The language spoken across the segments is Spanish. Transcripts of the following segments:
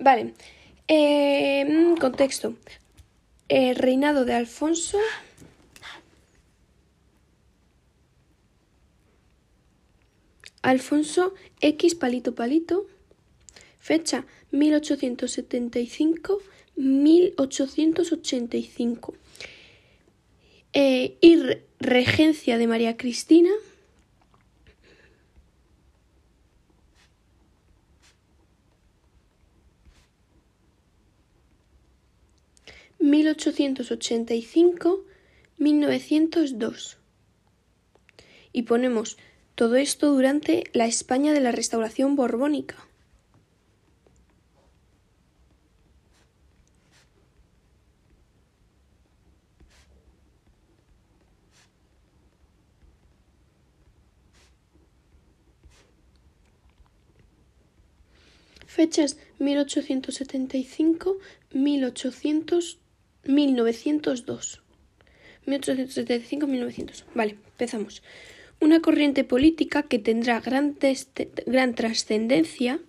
vale. Eh, contexto. El reinado de Alfonso. Alfonso X palito palito. Fecha 1875-1885. Eh, y regencia de María Cristina. 1885-1902. Y ponemos todo esto durante la España de la Restauración Borbónica. Fechas 1875, 1800 1902. 1875-1900. Vale, empezamos. Una corriente política que tendrá gran, gran trascendencia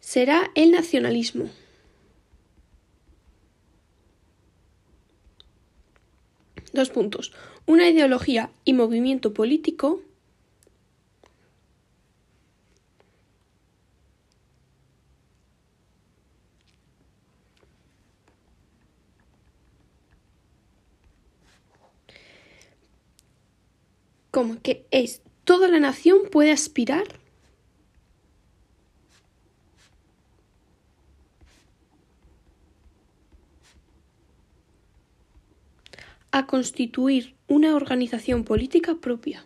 será el nacionalismo. Dos puntos. Una ideología y movimiento político como que es toda la nación puede aspirar a constituir una organización política propia.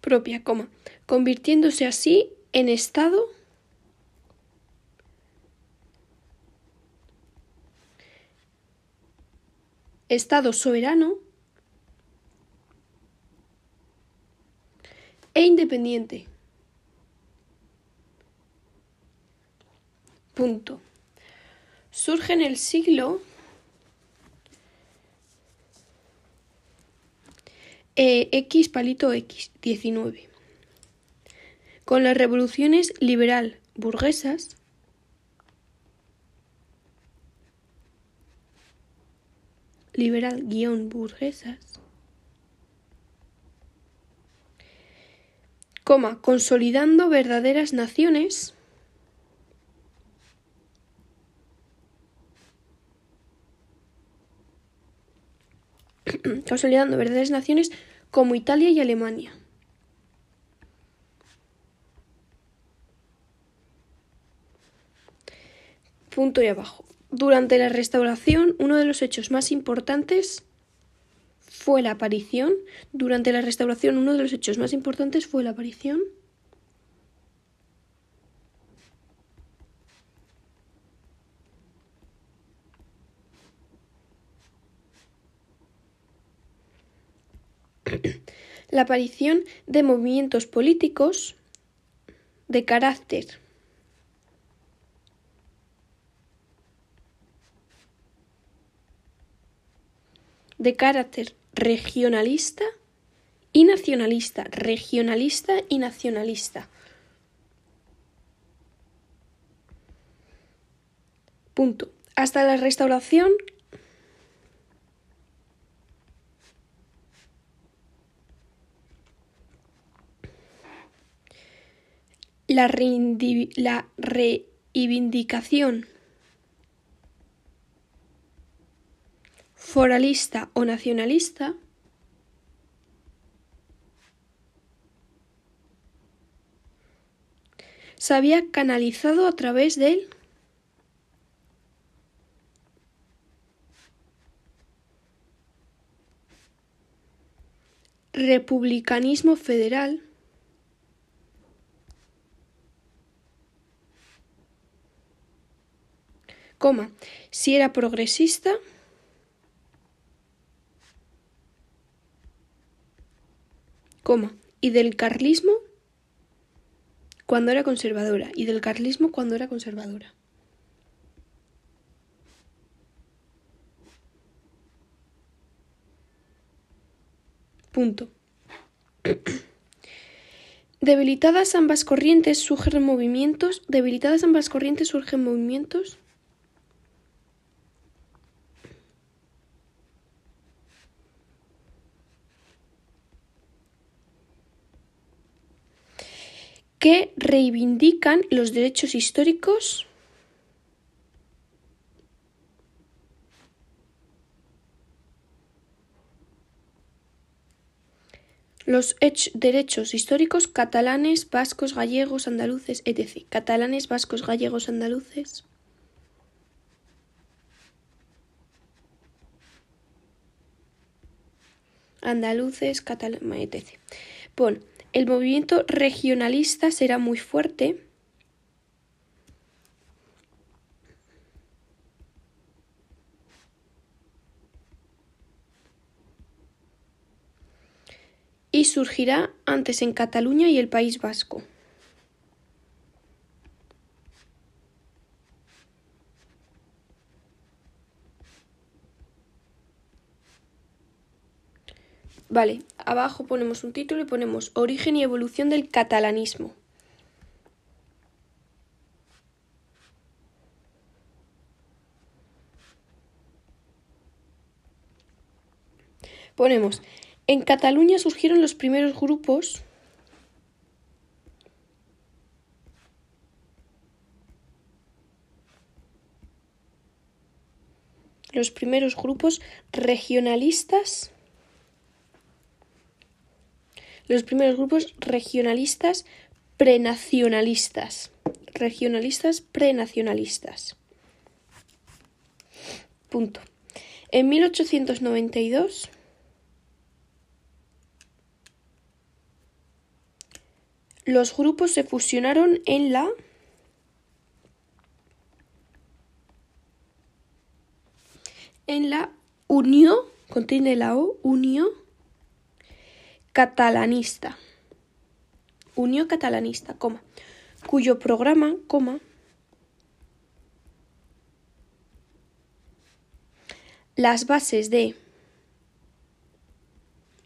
propia, coma, convirtiéndose así en Estado Estado soberano e independiente. Punto. Surge en el siglo eh, X palito X 19 con las revoluciones liberal burguesas liberal guion burguesas coma, consolidando verdaderas naciones, consolidando verdaderas naciones como Italia y Alemania. Punto y abajo. Durante la restauración, uno de los hechos más importantes fue la aparición, durante la restauración uno de los hechos más importantes fue la aparición. La aparición de movimientos políticos de carácter. De carácter regionalista y nacionalista, regionalista y nacionalista. Punto. Hasta la restauración la, la reivindicación foralista o nacionalista, se había canalizado a través del republicanismo federal coma si era progresista coma, y del carlismo cuando era conservadora, y del carlismo cuando era conservadora. Punto. Debilitadas ambas corrientes surgen movimientos. Debilitadas ambas corrientes surgen movimientos. Que reivindican los derechos históricos los derechos históricos catalanes, vascos, gallegos, andaluces, etc. Catalanes, vascos, gallegos, andaluces. Andaluces, catalanes, etc. Pon, el movimiento regionalista será muy fuerte. y surgirá antes en Cataluña y el País Vasco. Vale, abajo ponemos un título y ponemos Origen y evolución del catalanismo. Ponemos en Cataluña surgieron los primeros grupos los primeros grupos regionalistas los primeros grupos regionalistas prenacionalistas. Regionalistas prenacionalistas. Punto. En 1892 Los grupos se fusionaron en la en la Unión, contiene la O, Unión Catalanista. Unión Catalanista, coma, cuyo programa, coma, las bases de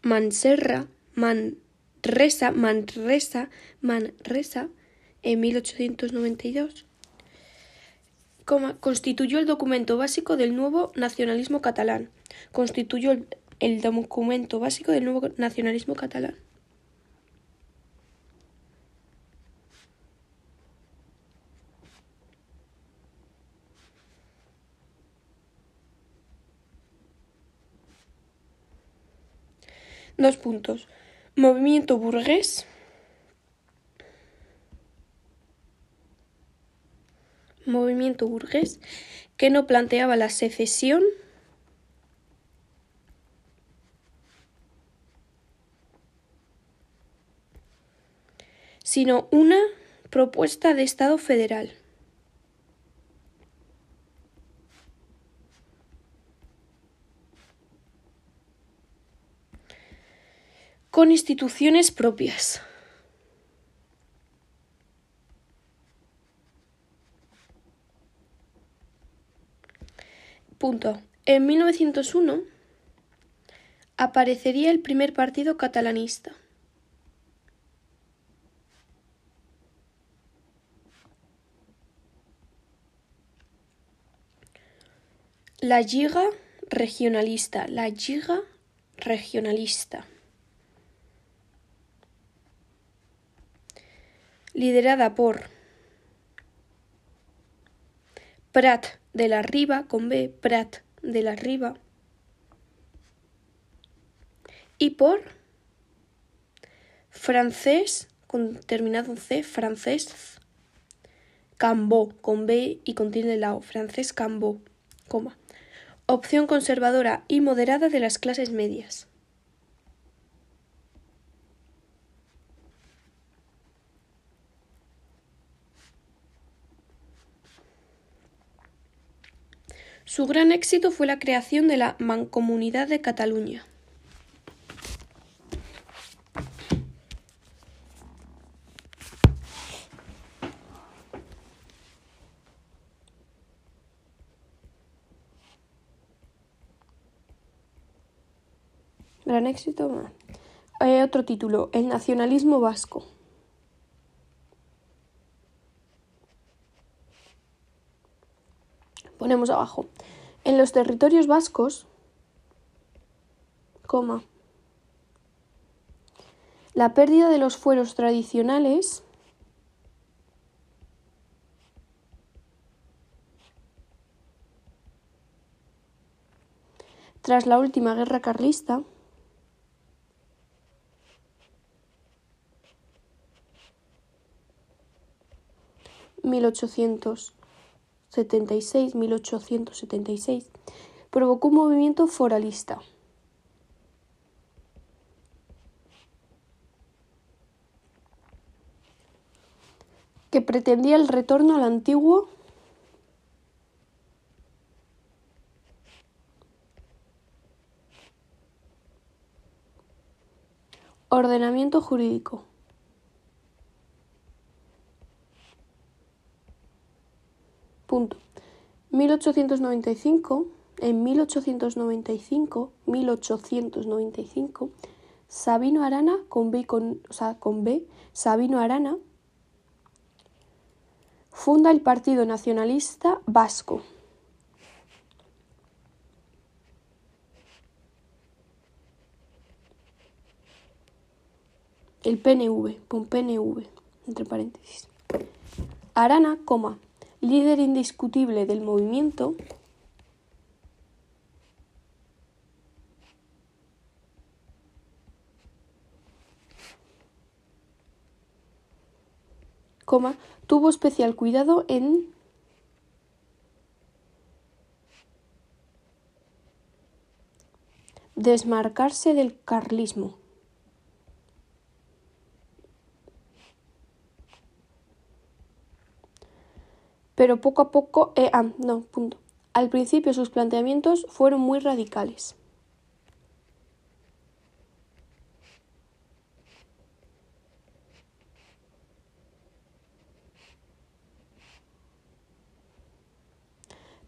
Manserra, Man Resa, Manresa, Manresa, en 1892, constituyó el documento básico del nuevo nacionalismo catalán. Constituyó el, el documento básico del nuevo nacionalismo catalán. Dos puntos. Movimiento burgués. Movimiento burgués que no planteaba la secesión. Sino una propuesta de Estado federal. con instituciones propias. Punto. En 1901 aparecería el primer partido catalanista. La Lliga regionalista, la Lliga regionalista. liderada por Prat de la Riva, con B, Prat de la Riva, y por francés, con terminado en C, francés Cambó, con B y contiene la O, francés Cambó, Opción conservadora y moderada de las clases medias. Su gran éxito fue la creación de la Mancomunidad de Cataluña. Gran éxito. Eh, otro título, El nacionalismo vasco. Ponemos abajo. En los territorios vascos, coma, la pérdida de los fueros tradicionales tras la última guerra carlista (1876-1876) provocó un movimiento foralista. que pretendía el retorno al antiguo ordenamiento jurídico. Punto. 1895, en 1895, 1895, Sabino Arana, con B, con, o sea, con B, Sabino Arana, Funda el Partido Nacionalista Vasco. El PNV, pon PNV, entre paréntesis. Arana, coma, líder indiscutible del movimiento, coma, tuvo especial cuidado en desmarcarse del carlismo. Pero poco a poco, eh, ah, no, punto. Al principio sus planteamientos fueron muy radicales.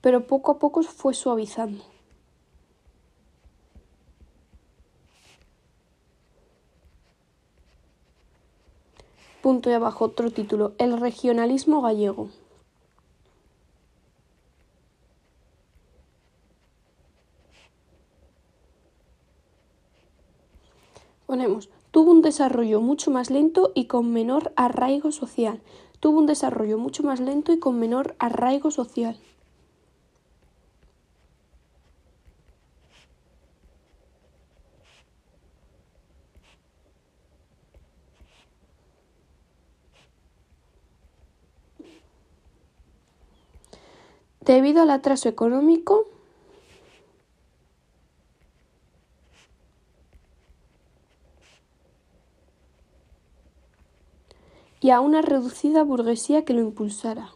pero poco a poco fue suavizando. Punto y abajo, otro título, El regionalismo gallego. Ponemos, tuvo un desarrollo mucho más lento y con menor arraigo social. Tuvo un desarrollo mucho más lento y con menor arraigo social. Debido al atraso económico, a una reducida burguesía que lo impulsara.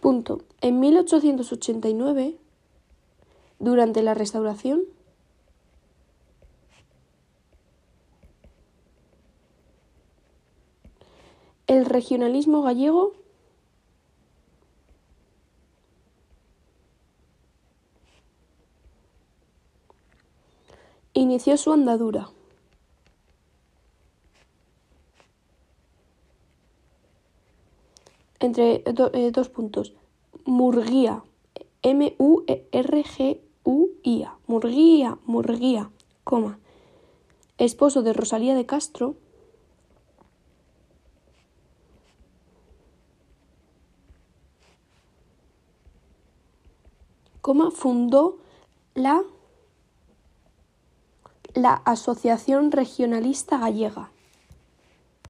Punto. En 1889, durante la restauración, El regionalismo gallego inició su andadura. Entre eh, dos puntos. Murguía. M-U-R-G-U-I-A. Murguía, Murguía, coma. Esposo de Rosalía de Castro, fundó la, la Asociación Regionalista Gallega.